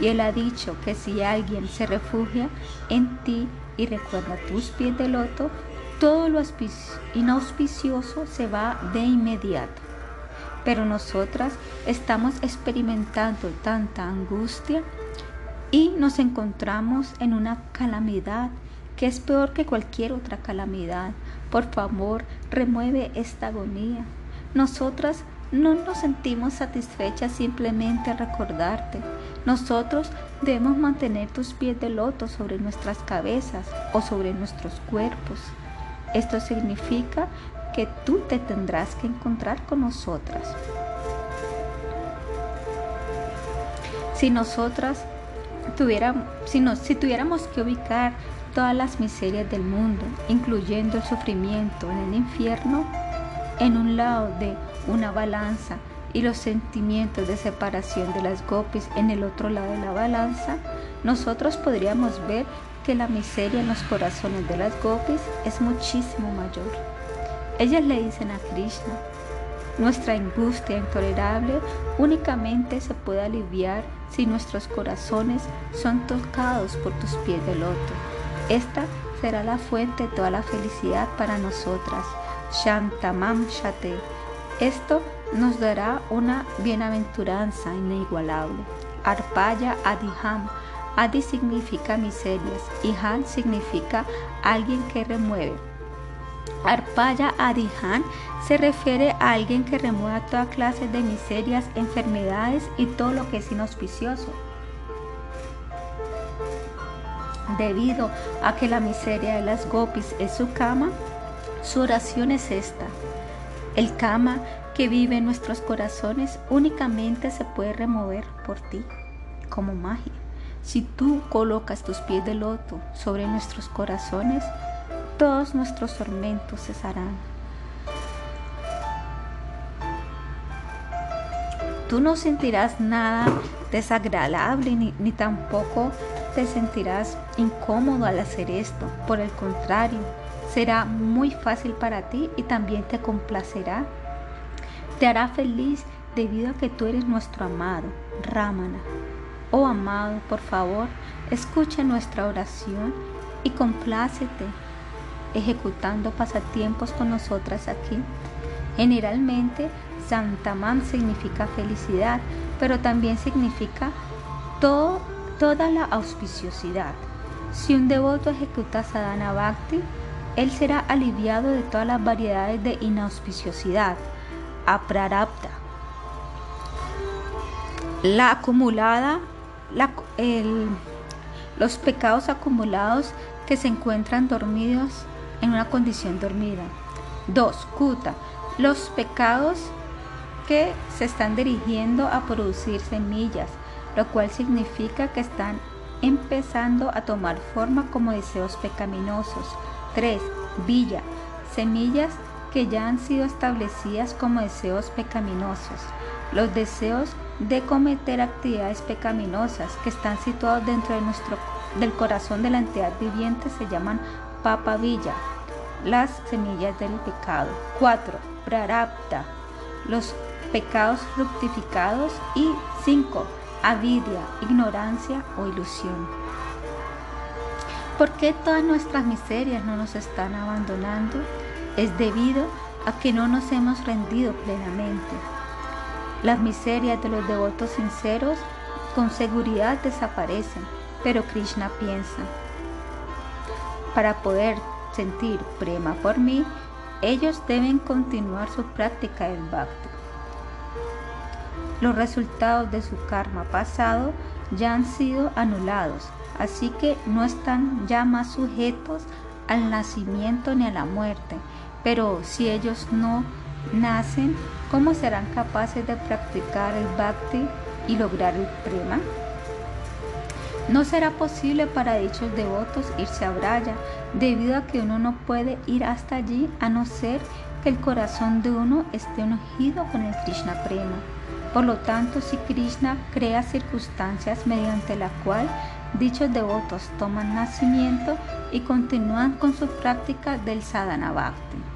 y él ha dicho que si alguien se refugia en ti y recuerda tus pies de loto, todo lo inauspicioso se va de inmediato. Pero nosotras estamos experimentando tanta angustia y nos encontramos en una calamidad que es peor que cualquier otra calamidad. Por favor, remueve esta agonía. Nosotras no nos sentimos satisfechas simplemente recordarte. Nosotros debemos mantener tus pies de loto sobre nuestras cabezas o sobre nuestros cuerpos. Esto significa que tú te tendrás que encontrar con nosotras. Si nosotras tuviéramos, si, si tuviéramos que ubicar todas las miserias del mundo, incluyendo el sufrimiento en el infierno, en un lado de una balanza y los sentimientos de separación de las gopis en el otro lado de la balanza, nosotros podríamos ver que la miseria en los corazones de las gopis es muchísimo mayor. Ellas le dicen a Krishna, nuestra angustia intolerable únicamente se puede aliviar si nuestros corazones son tocados por tus pies de loto. Esta será la fuente de toda la felicidad para nosotras. Shantamam Shate. Esto nos dará una bienaventuranza inigualable. Arpaya Adiham. Adi significa miserias y Han significa alguien que remueve. Arpaya Adihan se refiere a alguien que remueva toda clase de miserias, enfermedades y todo lo que es inauspicioso. Debido a que la miseria de las gopis es su cama, su oración es esta. El cama que vive en nuestros corazones únicamente se puede remover por ti, como magia. Si tú colocas tus pies de loto sobre nuestros corazones, todos nuestros tormentos cesarán. Tú no sentirás nada desagradable ni, ni tampoco te sentirás incómodo al hacer esto. Por el contrario, será muy fácil para ti y también te complacerá. Te hará feliz debido a que tú eres nuestro amado, Ramana. Oh amado, por favor, escucha nuestra oración y complácete ejecutando pasatiempos con nosotras aquí. Generalmente, Santamán significa felicidad, pero también significa toda la auspiciosidad. Si un devoto ejecuta sadhana bhakti, él será aliviado de todas las variedades de inauspiciosidad, aprarabdha. La acumulada, los pecados acumulados que se encuentran dormidos en una condición dormida. 2. Kuta, los pecados que se están dirigiendo a producir semillas, lo cual significa que están empezando a tomar forma como deseos pecaminosos. 3. Villa, semillas que ya han sido establecidas como deseos pecaminosos. Los deseos de cometer actividades pecaminosas que están situados dentro de nuestro, del corazón de la entidad viviente se llaman papa villa, las semillas del pecado. 4. Prarabdha, los pecados fructificados. Y 5 avidia, ignorancia o ilusión. ¿Por qué todas nuestras miserias no nos están abandonando? Es debido a que no nos hemos rendido plenamente. Las miserias de los devotos sinceros con seguridad desaparecen, pero Krishna piensa, para poder sentir prema por mí, ellos deben continuar su práctica del bhakti. Los resultados de su karma pasado ya han sido anulados, así que no están ya más sujetos al nacimiento ni a la muerte. Pero si ellos no nacen, ¿cómo serán capaces de practicar el bhakti y lograr el prema? No será posible para dichos devotos irse a Braya, debido a que uno no puede ir hasta allí a no ser que el corazón de uno esté ungido con el Krishna Prema. Por lo tanto, si Krishna crea circunstancias mediante la cual dichos devotos toman nacimiento y continúan con su práctica del sadhana bhakti.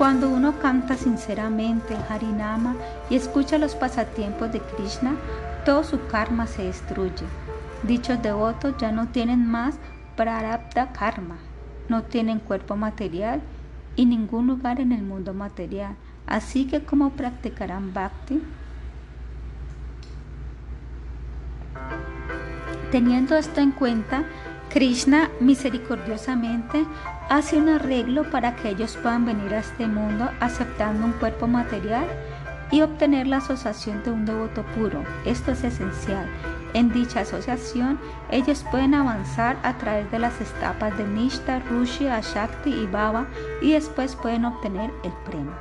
Cuando uno canta sinceramente Harinama y escucha los pasatiempos de Krishna, todo su karma se destruye. Dichos devotos ya no tienen más prarabdha karma, no tienen cuerpo material y ningún lugar en el mundo material Así que, ¿cómo practicarán bhakti? Teniendo esto en cuenta, Krishna misericordiosamente hace un arreglo para que ellos puedan venir a este mundo aceptando un cuerpo material y obtener la asociación de un devoto puro. Esto es esencial. En dicha asociación, ellos pueden avanzar a través de las etapas de Nishta, Rushi, Ashakti y Baba y después pueden obtener el premio.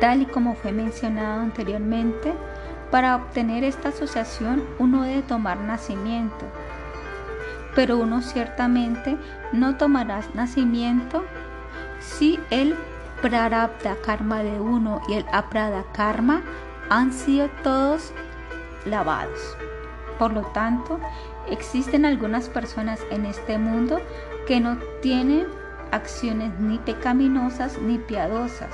Tal y como fue mencionado anteriormente, para obtener esta asociación uno debe tomar nacimiento, pero uno ciertamente no tomará nacimiento si el prarabdha karma de uno y el aprada karma han sido todos lavados. Por lo tanto, existen algunas personas en este mundo que no tienen acciones ni pecaminosas ni piadosas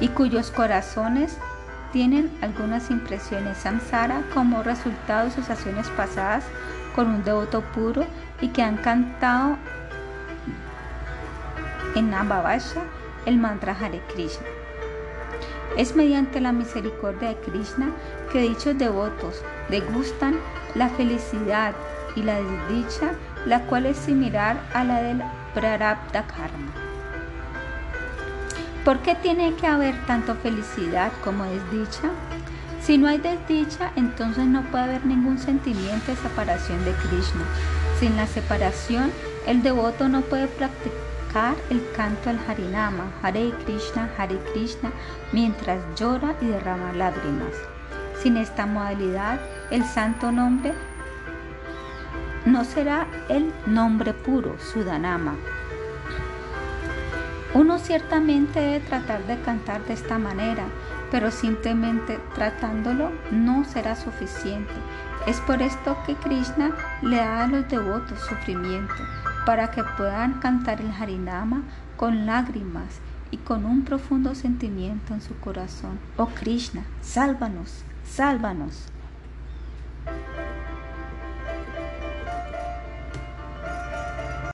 y cuyos corazones tienen algunas impresiones samsara como resultado de sus acciones pasadas con un devoto puro y que han cantado en Nambavasha el mantra Hare Krishna. Es mediante la misericordia de Krishna que dichos devotos degustan la felicidad y la desdicha, la cual es similar a la del Prarabdha Karma. ¿Por qué tiene que haber tanto felicidad como desdicha? Si no hay desdicha, entonces no puede haber ningún sentimiento de separación de Krishna. Sin la separación, el devoto no puede practicar el canto al Harinama, Hare Krishna, Hare Krishna, mientras llora y derrama lágrimas. Sin esta modalidad, el santo nombre no será el nombre puro, Sudanama, uno ciertamente debe tratar de cantar de esta manera pero simplemente tratándolo no será suficiente. Es por esto que Krishna le da a los devotos sufrimiento, para que puedan cantar el Harinama con lágrimas y con un profundo sentimiento en su corazón. Oh Krishna, sálvanos, sálvanos.